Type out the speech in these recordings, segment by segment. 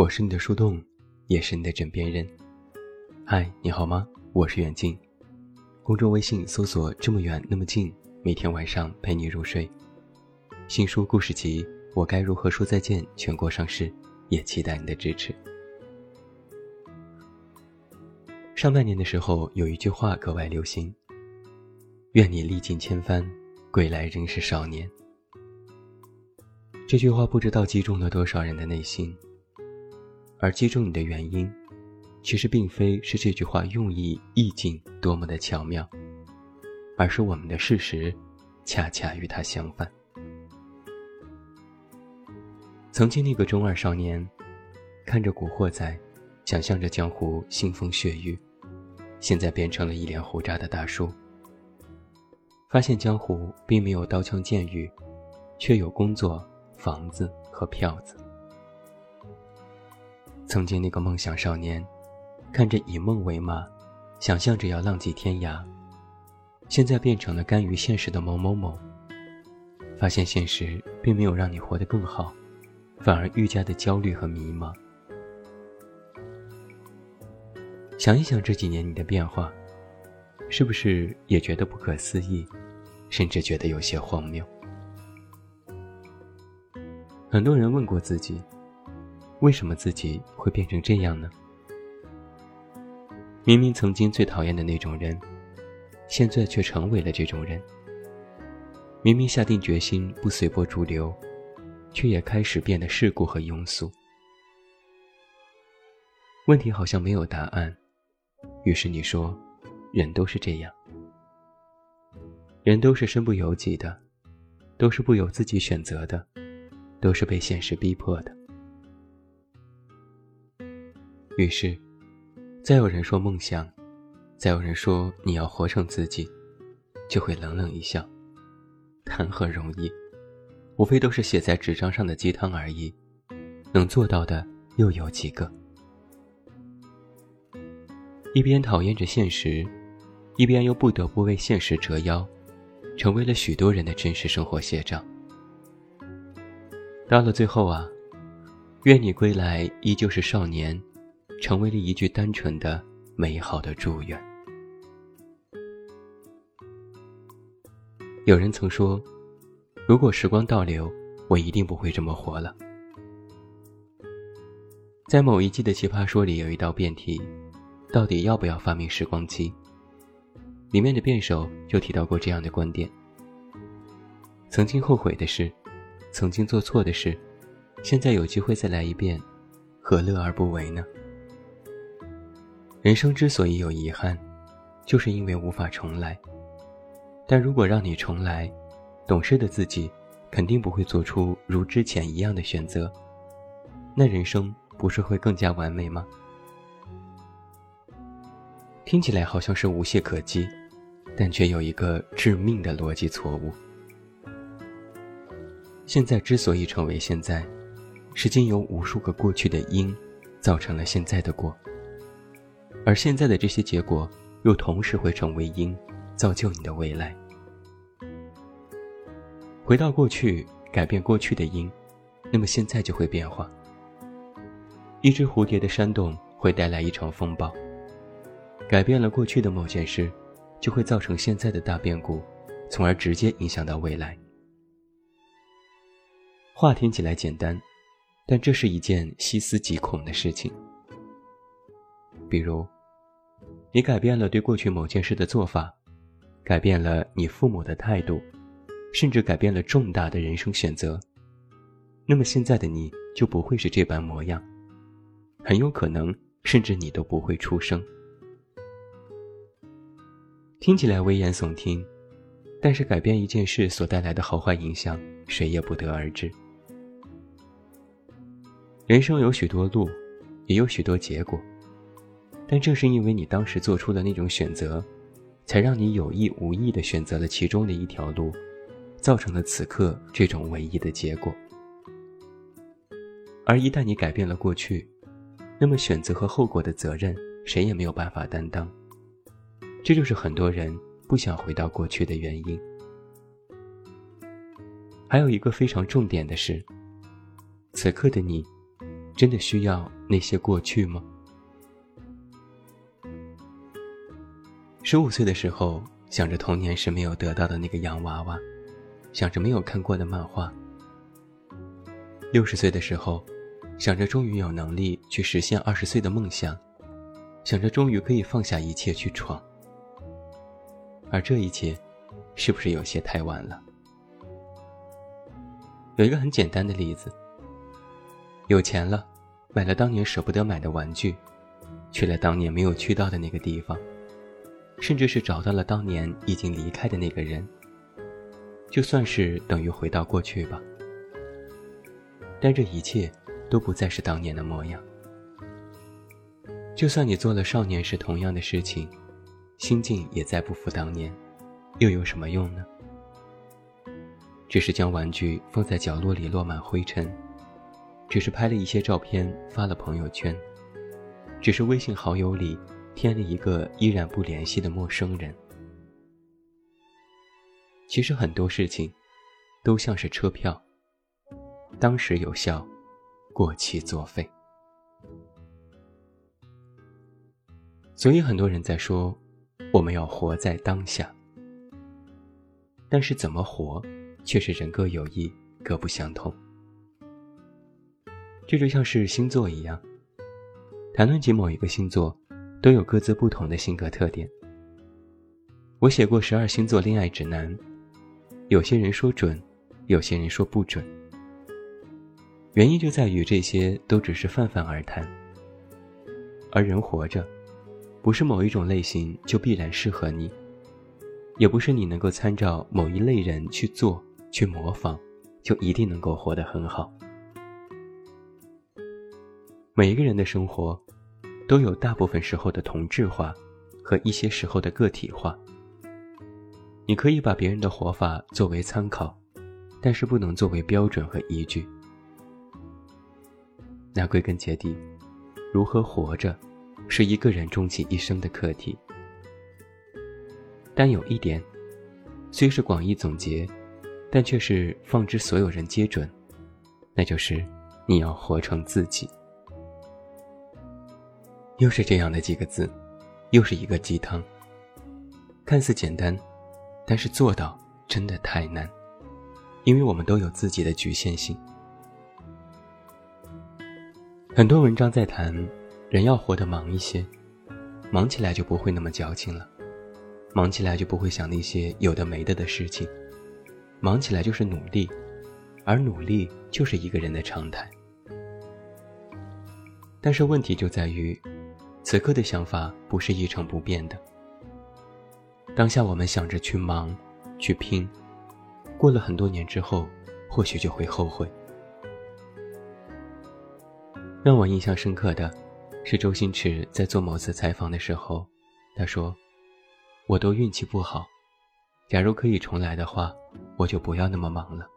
我是你的树洞，也是你的枕边人。嗨，你好吗？我是远近。公众微信搜索“这么远那么近”，每天晚上陪你入睡。新书故事集《我该如何说再见》全国上市，也期待你的支持。上半年的时候，有一句话格外流行：“愿你历尽千帆，归来仍是少年。”这句话不知道击中了多少人的内心。而击中你的原因，其实并非是这句话用意意境多么的巧妙，而是我们的事实，恰恰与它相反。曾经那个中二少年，看着古惑仔，想象着江湖腥风血雨，现在变成了一脸胡渣的大叔。发现江湖并没有刀枪剑雨，却有工作、房子和票子。曾经那个梦想少年，看着以梦为马，想象着要浪迹天涯，现在变成了甘于现实的某某某。发现现实并没有让你活得更好，反而愈加的焦虑和迷茫。想一想这几年你的变化，是不是也觉得不可思议，甚至觉得有些荒谬？很多人问过自己。为什么自己会变成这样呢？明明曾经最讨厌的那种人，现在却成为了这种人。明明下定决心不随波逐流，却也开始变得世故和庸俗。问题好像没有答案，于是你说：“人都是这样，人都是身不由己的，都是不由自己选择的，都是被现实逼迫的。”于是，再有人说梦想，再有人说你要活成自己，就会冷冷一笑，谈何容易？无非都是写在纸张上的鸡汤而已，能做到的又有几个？一边讨厌着现实，一边又不得不为现实折腰，成为了许多人的真实生活写照。到了最后啊，愿你归来依旧是少年。成为了一句单纯的、美好的祝愿。有人曾说：“如果时光倒流，我一定不会这么活了。”在某一季的《奇葩说》里，有一道辩题：到底要不要发明时光机？里面的辩手就提到过这样的观点：曾经后悔的事，曾经做错的事，现在有机会再来一遍，何乐而不为呢？人生之所以有遗憾，就是因为无法重来。但如果让你重来，懂事的自己肯定不会做出如之前一样的选择，那人生不是会更加完美吗？听起来好像是无懈可击，但却有一个致命的逻辑错误。现在之所以成为现在，是经由无数个过去的因，造成了现在的果。而现在的这些结果，又同时会成为因，造就你的未来。回到过去，改变过去的因，那么现在就会变化。一只蝴蝶的扇动会带来一场风暴，改变了过去的某件事，就会造成现在的大变故，从而直接影响到未来。话听起来简单，但这是一件细思极恐的事情。比如，你改变了对过去某件事的做法，改变了你父母的态度，甚至改变了重大的人生选择，那么现在的你就不会是这般模样，很有可能甚至你都不会出生。听起来危言耸听，但是改变一件事所带来的好坏影响，谁也不得而知。人生有许多路，也有许多结果。但正是因为你当时做出的那种选择，才让你有意无意地选择了其中的一条路，造成了此刻这种唯一的结果。而一旦你改变了过去，那么选择和后果的责任谁也没有办法担当。这就是很多人不想回到过去的原因。还有一个非常重点的是，此刻的你，真的需要那些过去吗？十五岁的时候，想着童年时没有得到的那个洋娃娃，想着没有看过的漫画。六十岁的时候，想着终于有能力去实现二十岁的梦想，想着终于可以放下一切去闯。而这一切，是不是有些太晚了？有一个很简单的例子：有钱了，买了当年舍不得买的玩具，去了当年没有去到的那个地方。甚至是找到了当年已经离开的那个人，就算是等于回到过去吧。但这一切都不再是当年的模样。就算你做了少年时同样的事情，心境也再不复当年，又有什么用呢？只是将玩具放在角落里落满灰尘，只是拍了一些照片发了朋友圈，只是微信好友里。添了一个依然不联系的陌生人。其实很多事情，都像是车票，当时有效，过期作废。所以很多人在说，我们要活在当下。但是怎么活，却是人各有异，各不相同。这就像是星座一样，谈论起某一个星座。都有各自不同的性格特点。我写过十二星座恋爱指南，有些人说准，有些人说不准。原因就在于这些都只是泛泛而谈。而人活着，不是某一种类型就必然适合你，也不是你能够参照某一类人去做、去模仿，就一定能够活得很好。每一个人的生活。都有大部分时候的同质化，和一些时候的个体化。你可以把别人的活法作为参考，但是不能作为标准和依据。那归根结底，如何活着，是一个人终其一生的课题。但有一点，虽是广义总结，但却是放之所有人皆准，那就是你要活成自己。又是这样的几个字，又是一个鸡汤。看似简单，但是做到真的太难，因为我们都有自己的局限性。很多文章在谈，人要活得忙一些，忙起来就不会那么矫情了，忙起来就不会想那些有的没的的事情，忙起来就是努力，而努力就是一个人的常态。但是问题就在于。此刻的想法不是一成不变的。当下我们想着去忙，去拼，过了很多年之后，或许就会后悔。让我印象深刻的，是周星驰在做某次采访的时候，他说：“我都运气不好，假如可以重来的话，我就不要那么忙了。”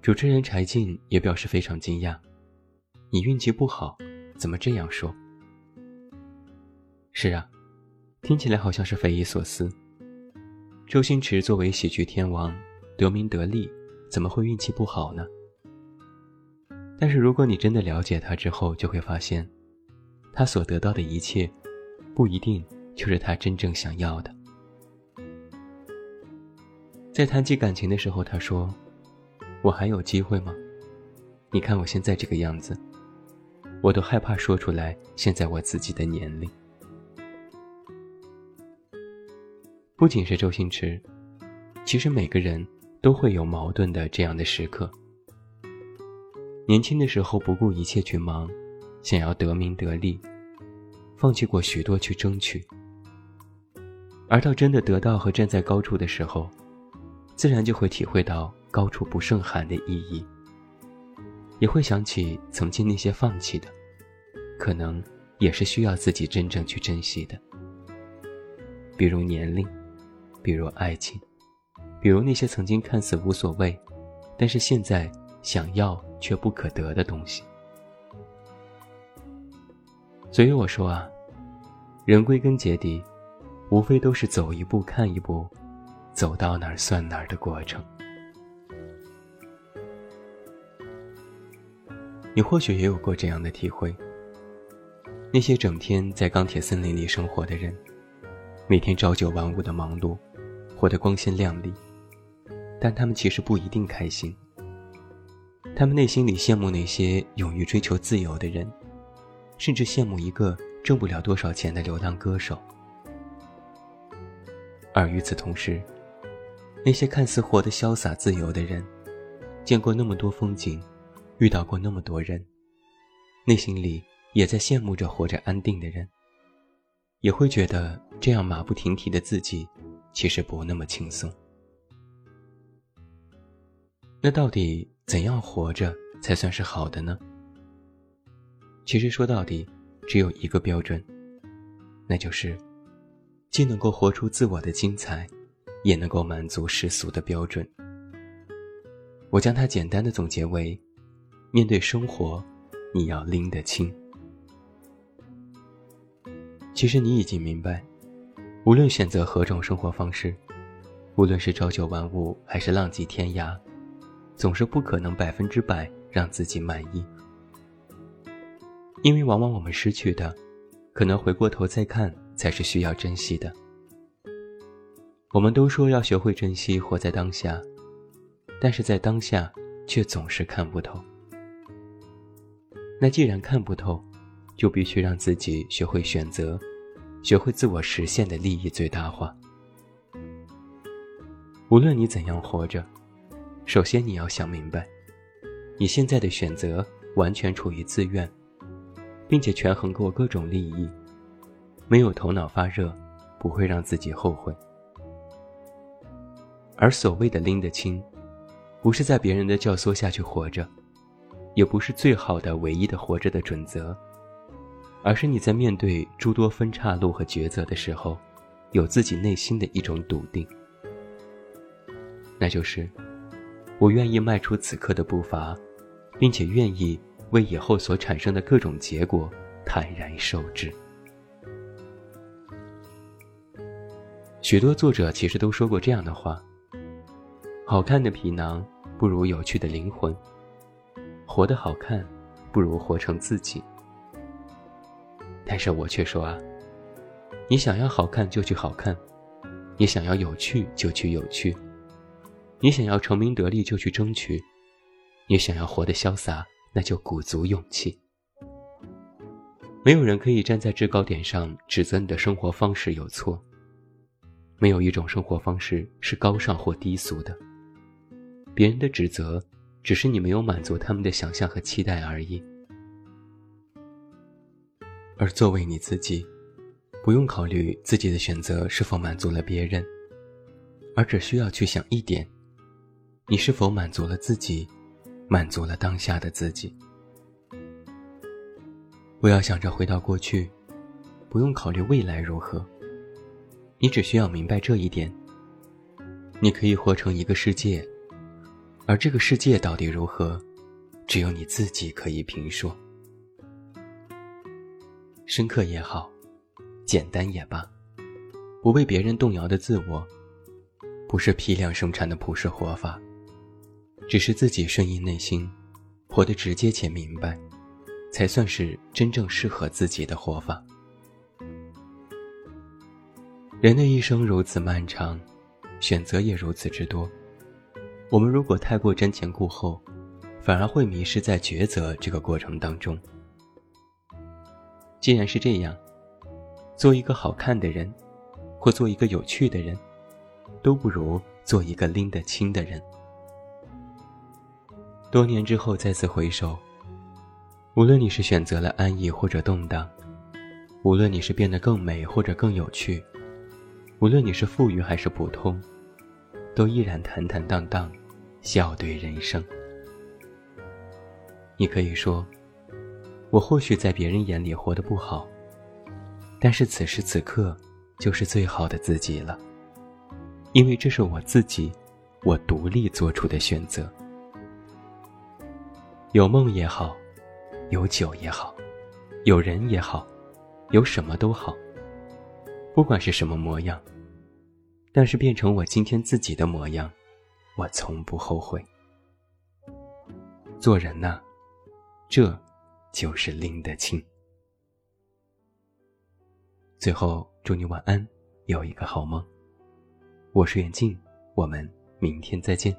主持人柴静也表示非常惊讶：“你运气不好？”怎么这样说？是啊，听起来好像是匪夷所思。周星驰作为喜剧天王，得名得利，怎么会运气不好呢？但是如果你真的了解他之后，就会发现，他所得到的一切，不一定就是他真正想要的。在谈起感情的时候，他说：“我还有机会吗？你看我现在这个样子。”我都害怕说出来，现在我自己的年龄。不仅是周星驰，其实每个人都会有矛盾的这样的时刻。年轻的时候不顾一切去忙，想要得名得利，放弃过许多去争取。而到真的得到和站在高处的时候，自然就会体会到高处不胜寒的意义。也会想起曾经那些放弃的，可能也是需要自己真正去珍惜的。比如年龄，比如爱情，比如那些曾经看似无所谓，但是现在想要却不可得的东西。所以我说啊，人归根结底，无非都是走一步看一步，走到哪儿算哪儿的过程。你或许也有过这样的体会：那些整天在钢铁森林里生活的人，每天朝九晚五的忙碌，活得光鲜亮丽，但他们其实不一定开心。他们内心里羡慕那些勇于追求自由的人，甚至羡慕一个挣不了多少钱的流浪歌手。而与此同时，那些看似活得潇洒自由的人，见过那么多风景。遇到过那么多人，内心里也在羡慕着活着安定的人，也会觉得这样马不停蹄的自己，其实不那么轻松。那到底怎样活着才算是好的呢？其实说到底，只有一个标准，那就是，既能够活出自我的精彩，也能够满足世俗的标准。我将它简单的总结为。面对生活，你要拎得清。其实你已经明白，无论选择何种生活方式，无论是朝九晚五还是浪迹天涯，总是不可能百分之百让自己满意。因为往往我们失去的，可能回过头再看才是需要珍惜的。我们都说要学会珍惜，活在当下，但是在当下却总是看不透。那既然看不透，就必须让自己学会选择，学会自我实现的利益最大化。无论你怎样活着，首先你要想明白，你现在的选择完全出于自愿，并且权衡过各种利益，没有头脑发热，不会让自己后悔。而所谓的拎得清，不是在别人的教唆下去活着。也不是最好的、唯一的活着的准则，而是你在面对诸多分岔路和抉择的时候，有自己内心的一种笃定。那就是，我愿意迈出此刻的步伐，并且愿意为以后所产生的各种结果坦然受之。许多作者其实都说过这样的话：好看的皮囊不如有趣的灵魂。活得好看，不如活成自己。但是我却说啊，你想要好看就去好看，你想要有趣就去有趣，你想要成名得利就去争取，你想要活得潇洒那就鼓足勇气。没有人可以站在制高点上指责你的生活方式有错。没有一种生活方式是高尚或低俗的。别人的指责。只是你没有满足他们的想象和期待而已。而作为你自己，不用考虑自己的选择是否满足了别人，而只需要去想一点：你是否满足了自己，满足了当下的自己。不要想着回到过去，不用考虑未来如何。你只需要明白这一点：你可以活成一个世界。而这个世界到底如何，只有你自己可以评说。深刻也好，简单也罢，不被别人动摇的自我，不是批量生产的普世活法，只是自己顺应内心，活得直接且明白，才算是真正适合自己的活法。人的一生如此漫长，选择也如此之多。我们如果太过瞻前顾后，反而会迷失在抉择这个过程当中。既然是这样，做一个好看的人，或做一个有趣的人，都不如做一个拎得清的人。多年之后再次回首，无论你是选择了安逸或者动荡，无论你是变得更美或者更有趣，无论你是富裕还是普通。都依然坦坦荡荡，笑对人生。你可以说，我或许在别人眼里活得不好，但是此时此刻就是最好的自己了，因为这是我自己，我独立做出的选择。有梦也好，有酒也好，有人也好，有什么都好，不管是什么模样。但是变成我今天自己的模样，我从不后悔。做人呐，这，就是拎得清。最后，祝你晚安，有一个好梦。我是远近，我们明天再见。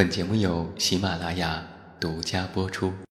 本节目由喜马拉雅独家播出。